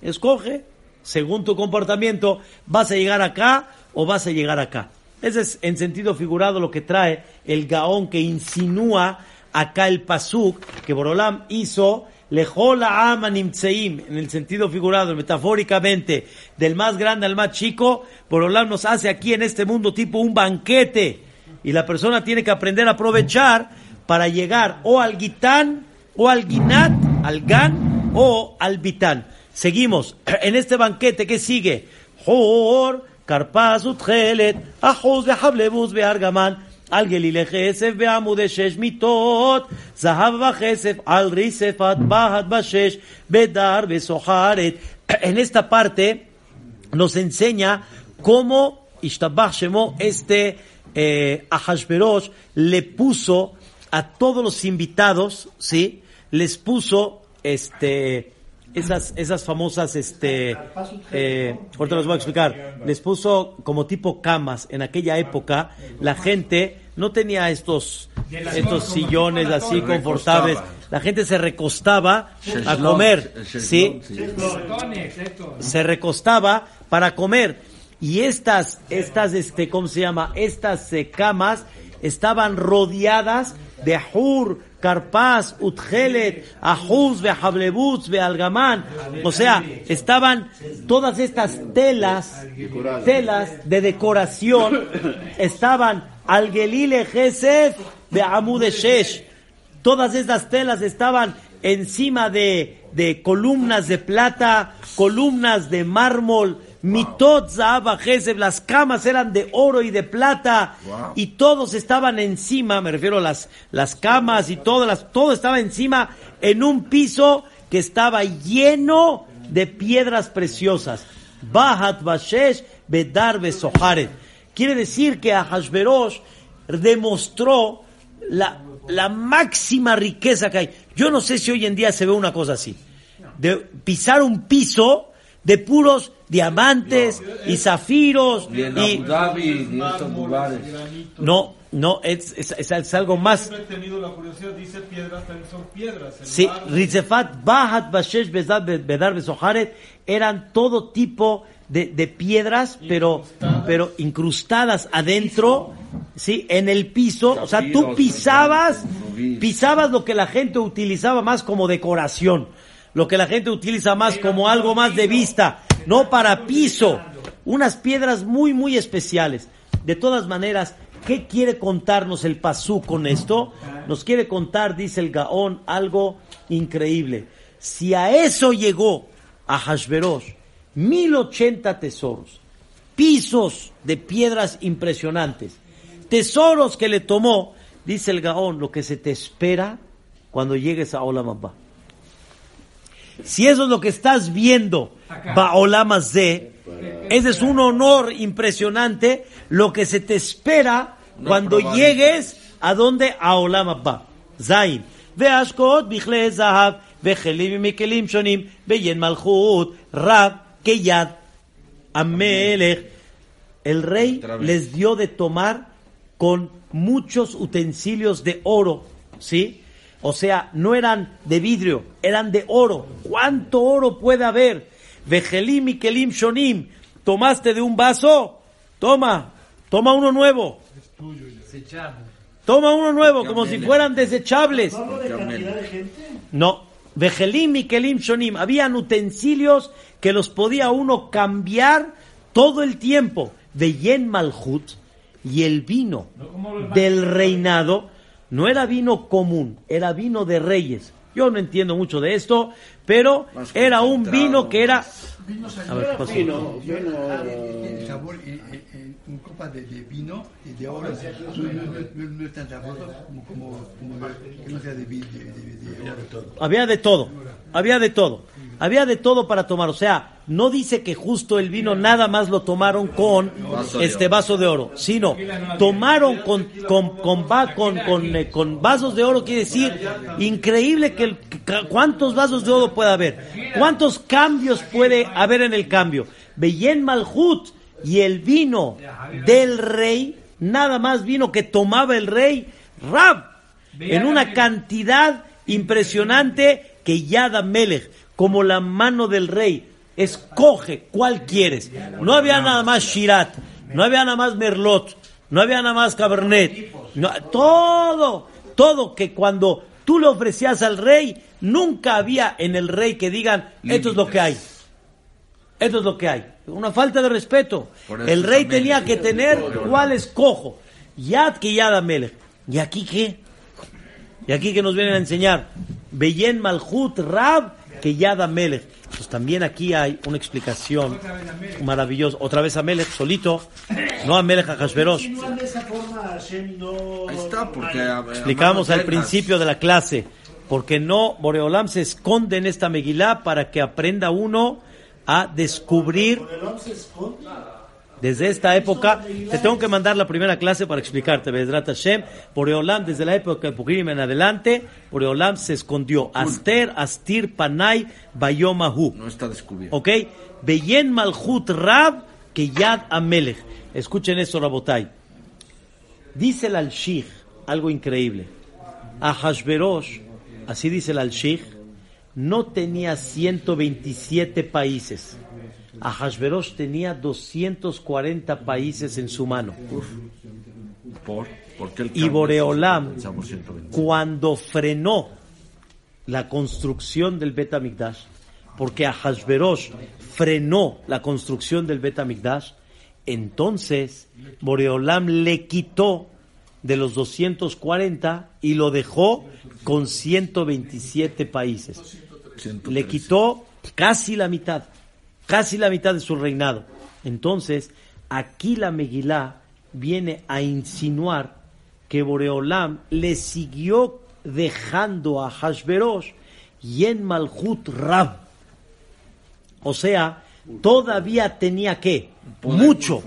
Speaker 3: Escoge, según tu comportamiento, vas a llegar acá o vas a llegar acá. Ese es en sentido figurado lo que trae el Gaón que insinúa acá el Pasuk que Borolam hizo Lejola ama nimtseim, en el sentido figurado, metafóricamente, del más grande al más chico, Borolam nos hace aquí en este mundo tipo un banquete. Y la persona tiene que aprender a aprovechar para llegar o al Gitán, o al Ginat, al Gan, o al Bitán. Seguimos. En este banquete, ¿qué sigue? Karpaz, Utgelet, Ajos, Behablebus, Beargaman. על גלילי כסף בעמודי שש מיטות, זהב וכסף על ריספת בהת בשש, בדר וסוחרת. En esta parte nos enseña cómo Ishtabach Shemo, este eh, Ahashverosh, le puso a todos los invitados, ¿sí? Les puso este esas, esas famosas, este, eh, ahorita les voy a explicar, les puso como tipo camas. En aquella época, la gente no tenía estos, estos sillones así confortables. La gente se recostaba a comer, ¿sí?
Speaker 7: Botones, estos.
Speaker 3: Se recostaba para comer. Y estas, estas, este, ¿cómo se llama? Estas eh, camas estaban rodeadas de Hur, Carpaz, Utgelet, Ahuz, Behablebutz, Bealgamán. O sea, estaban todas estas telas, telas de decoración, estaban al Gelile Gesef, Shesh. Todas estas telas estaban encima de, de columnas de plata, columnas de mármol, mitot gesef, las camas eran de oro y de plata, y todos estaban encima, me refiero a las, las camas y todas las, todo estaba encima en un piso que estaba lleno de piedras preciosas. Bahat Bashesh Bedar Besoharet. Quiere decir que Ahashverosh demostró la, la máxima riqueza que hay. Yo no sé si hoy en día se ve una cosa así. De pisar un piso de puros diamantes y zafiros
Speaker 4: Ni en
Speaker 3: y
Speaker 4: Abu Dhabi, en estos lugares.
Speaker 3: no, no, es, es, es- es algo más.
Speaker 8: Siempre he tenido la curiosidad, dice piedras, también son piedras.
Speaker 3: Sí. Rizefat, Bahat, Bashesh, Bedar, Besoharet eran todo tipo de, de piedras, pero, pero incrustadas adentro, sí, en el piso. O sea, tú pisabas, pisabas lo que la gente utilizaba más como decoración, lo que la gente utiliza más como algo más de vista, no para piso. Unas piedras muy, muy especiales. De todas maneras, ¿qué quiere contarnos el Pasú con esto? Nos quiere contar, dice el Gaón, algo increíble. Si a eso llegó a Hashverosh, 1080 tesoros, pisos de piedras impresionantes, tesoros que le tomó, dice el Gaón, lo que se te espera cuando llegues a Olam Abba. Si eso es lo que estás viendo, Baolam de, ese es un honor impresionante, lo que se te espera cuando llegues a donde a Olam Abba. Zain. והשקעות בכלי זהב, וכלים מכלים שונים, בעין מלכות, רב, כיד, המלך. El rey les dio de tomar con muchos utensilios de oro, ¿sí? O sea, no eran de vidrio, eran de oro. ¿Cuánto oro puede haber? Vejelim y kelim shonim. ¿Tomaste de un vaso? Toma, toma uno nuevo. Toma uno nuevo, como si fueran desechables.
Speaker 5: ¿No hablo de cantidad de gente?
Speaker 3: No. Vejelim y Kelim Shonim. Habían utensilios que los podía uno cambiar todo el tiempo. De Yen Malhut y el vino del reinado no era vino común, era vino de reyes. Yo no entiendo mucho de esto, pero
Speaker 4: Más
Speaker 3: era un vino que era.
Speaker 6: Vino
Speaker 3: A ver, ¿qué pasó?
Speaker 6: Vino, vino,
Speaker 9: El sabor en, en- en un copa de, de vino y de oro no, no- no- no es tan sabroso como, como, como que no sea de, vi- de, de- de oro.
Speaker 3: Había de todo, había de todo, había de todo para tomar. O sea, no dice que justo el vino nada más lo tomaron con
Speaker 4: Vaso
Speaker 3: este vaso de oro, sino tomaron con, con, con, con, con, eh, con vasos de oro, quiere decir, increíble que, el- cuántos vasos de oro puede haber, cuántos cambios puede haber en el cambio. Beyen Malhut y el vino del rey, nada más vino que tomaba el rey, Rab, en una cantidad impresionante que Yada Melech, como la mano del rey, escoge cuál quieres. No había nada más Shirat, no había nada más Merlot, no había nada más Cabernet, no- todo, todo que cuando tú le ofrecías al rey, nunca había en el rey que digan, esto es lo que hay. Esto es lo que hay. Una falta de respeto. El rey tenía que tener cuál escojo. Yad que Yad. ¿Y aquí qué? ¿Y aquí que nos vienen a enseñar? Beyen Malhut Rab que Yad Amelech. Pues también aquí hay una explicación maravillosa. Otra vez Amelech solito, no Amelech a Hashverosh. Explicamos al principio de la clase, porque no Boreolam se esconde en esta Megilá para que aprenda uno a descubrir
Speaker 5: Boreolam se esconde.
Speaker 3: Desde esta época. Te tengo que mandar la primera clase para explicarte, Bedrat Hashem. Boreolam, desde la época de Purim en adelante, Boreolam se escondió. Aster, Astir, Panay, Bayomahu.
Speaker 4: No está descubierto.
Speaker 3: ¿Ok? Beyen Malhut Rab que Yad Amelech. Escuchen esto, Rabotai. Dice el Al-Shich algo increíble. A Hashverosh, así dice el Al-Shich, no tenía 127 países. A Hashverosh tenía 240 países en su mano.
Speaker 4: ¿Por? ¿Por qué el
Speaker 3: Y? Boreolam,
Speaker 4: Pensamos 120.
Speaker 3: cuando frenó la construcción del Bet HaMikdash, porque Ahasverosh frenó la construcción del Bet HaMikdash, entonces Boreolam le quitó de los 240 y lo dejó con 127 países. Le quitó casi la mitad, casi la mitad de su reinado. Entonces, aquí la Megilá viene a insinuar que Boreolam le siguió dejando a Hashverosh y en Malhut Rab. O sea, todavía tenía que mucho,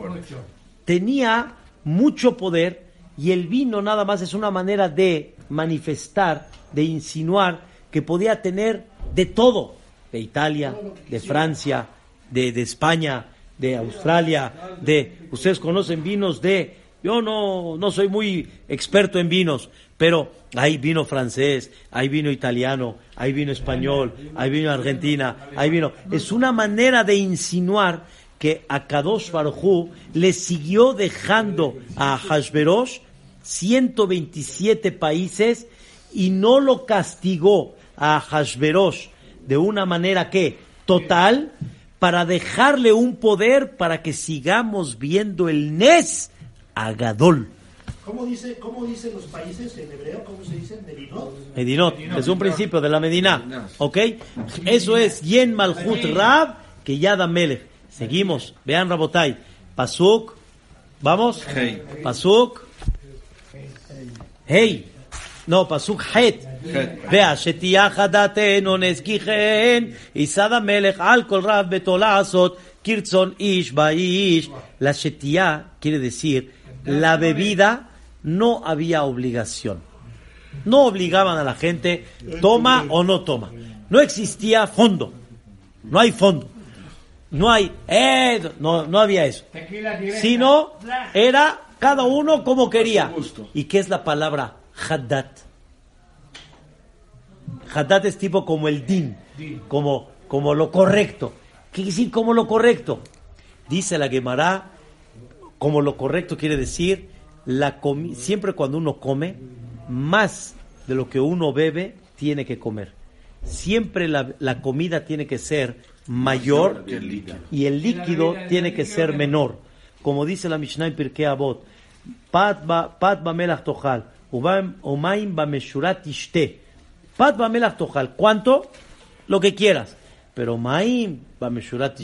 Speaker 3: tenía mucho poder y el vino nada más es una manera de manifestar, de insinuar que podía tener de todo, de Italia, de Francia, de, de España, de Australia, de ustedes conocen vinos de yo no no soy muy experto en vinos, pero hay vino francés, hay vino italiano, hay vino español, hay vino argentina, hay vino. Es una manera de insinuar que a Kadosh Baruj le siguió dejando a Hashverosh 127 países y no lo castigó a Hashverosh de una manera que total para dejarle un poder para que sigamos viendo el Nes Agadol.
Speaker 5: ¿Cómo dice, cómo dicen los países en hebreo? ¿Cómo se dice? Medinot.
Speaker 3: Medinot, es un principio de la Medina, ¿ok? Eso es Yen Malhut Rab que Yada Melech. Seguimos, vean Rabotai, Pasuk, vamos,
Speaker 4: Hey.
Speaker 3: Pasuk, Hey, no, Pasuk Het. Vea, shetiachadaten oneskijen, isada melech al rab betolazot, kirtzon ish baish. La shetiá quiere decir, la bebida no había obligación. No obligaban a la gente, toma o no toma. No existía fondo. No hay fondo. No hay, eh, no, no había eso. Sino, era cada uno como quería. ¿Y qué es la palabra haddad? Haddat es tipo como el din, como, como lo correcto. ¿Qué quiere decir como lo correcto? Dice la Gemara, como lo correcto quiere decir, la comi- siempre cuando uno come, más de lo que uno bebe, tiene que comer. Siempre la, la comida tiene que ser mayor y el líquido tiene que ser menor. Como dice la Mishnah en Pirkei Avot, Pat ba- pat bamelach tochal, umaim bameshurat ishte. Pat bamelach tochal, ¿cuánto? Lo que quieras. Pero maim bameshurat.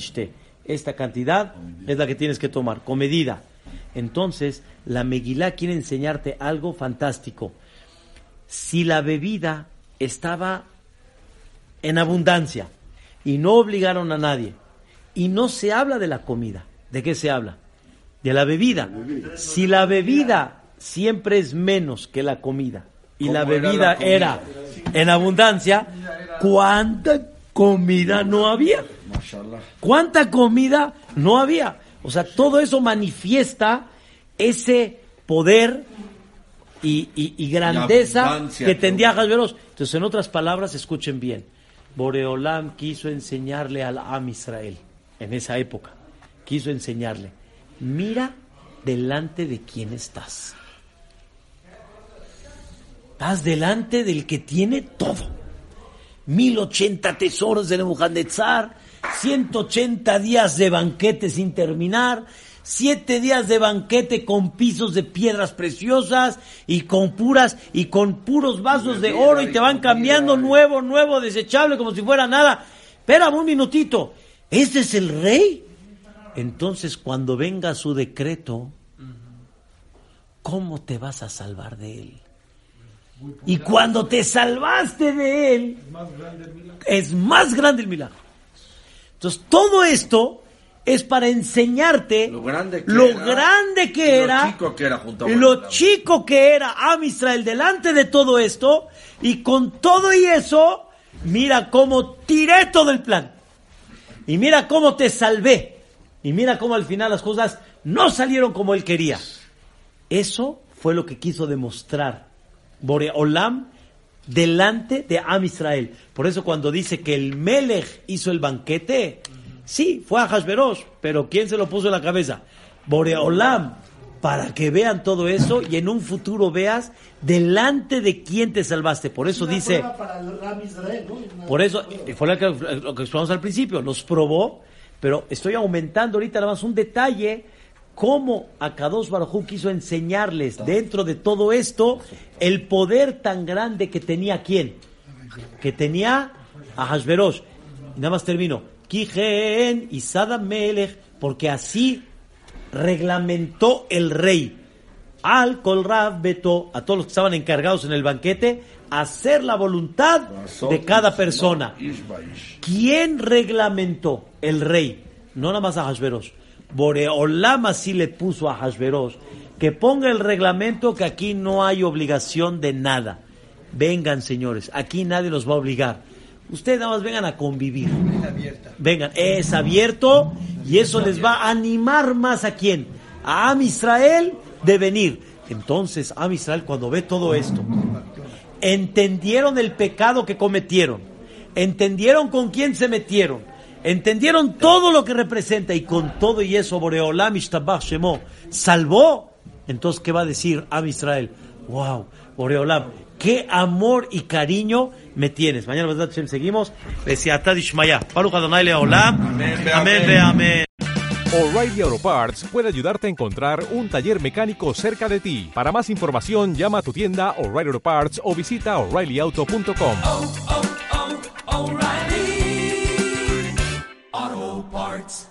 Speaker 3: Esta cantidad es la que tienes que tomar, con medida. Entonces, la Megilá quiere enseñarte algo fantástico. Si la bebida estaba en abundancia y no obligaron a nadie y no se habla de la comida, ¿de qué se habla? De la bebida. Si la bebida siempre es menos que la comida y la
Speaker 4: ¿Cómo era
Speaker 3: bebida
Speaker 4: la comida?
Speaker 3: En abundancia, ¿cuánta comida no había? ¿Cuánta comida no había? O sea, todo eso manifiesta ese poder y, y- y grandeza que
Speaker 4: todo.
Speaker 3: tendría Hashverosh. Entonces, en otras palabras, escuchen bien. Boreolam quiso enseñarle al Am Israel en esa época. Quiso enseñarle, mira delante de quién estás. Estás delante del que tiene todo. 1080 tesoros de Nebuchadnezzar, 180 días de banquete sin terminar, 7 días de banquete con pisos de piedras preciosas y con puras y con puros vasos de oro y te van cambiando nuevo, nuevo, desechable como si fuera nada. Espérame un minutito. ¿Este es el rey? Entonces cuando venga su decreto, ¿cómo te vas a salvar de él? Y cuando te salvaste de él, es más grande el milagro. Entonces, todo esto es para enseñarte
Speaker 4: Lo grande que
Speaker 3: lo
Speaker 4: era,
Speaker 3: grande que
Speaker 4: y lo chico que era junto a
Speaker 3: lo chico que era Am Israel delante de todo esto, y con todo y eso, mira cómo tiré todo el plan. Y mira cómo te salvé. Y mira cómo al final las cosas no salieron como él quería. Eso fue lo que quiso demostrar Boreolam delante de Am Israel. Por eso cuando dice que el Melech hizo el banquete, sí, fue a Hashverosh, pero ¿quién se lo puso en la cabeza? Boreolam. para que vean todo eso y en un futuro veas delante de quién te salvaste. Por eso
Speaker 5: Una
Speaker 3: dice, por eso, fue lo que, lo que al principio, los probó, pero estoy aumentando ahorita nada más un detalle, cómo Akadosh Baruj quiso enseñarles dentro de todo esto el poder tan grande que tenía quién, que tenía a Hashverosh. Y nada más termino, Kijen y Melech, porque así reglamentó el rey al Kolrav Beto, a todos los que estaban encargados en el banquete, hacer la voluntad de cada persona. ¿Quién reglamentó? El rey, no nada más a Hashverosh. Boreolam así le puso a Hashverosh que ponga el reglamento que aquí no hay obligación de nada. Vengan, señores, aquí nadie los va a obligar. Ustedes nada más vengan a convivir. Vengan, es abierto y eso les va a animar más a quién? A Am Israel de venir. Entonces, Am Israel, cuando ve todo esto, entendieron el pecado que cometieron, entendieron con quién se metieron, entendieron todo lo que representa y con todo y eso Boreolam Ishtabach Shemo salvó. Entonces, ¿qué va a decir Am Israel? Wow, Boreolam, qué amor y cariño me tienes. Mañana, ¿verdad? Seguimos. Amén, ve, amén.
Speaker 1: O'Reilly Auto Parts puede ayudarte a encontrar un taller mecánico cerca de ti. Para más información, llama a tu tienda O'Reilly Auto Parts o visita oreillyauto.com.
Speaker 2: oh, oh, O'Reilly parts.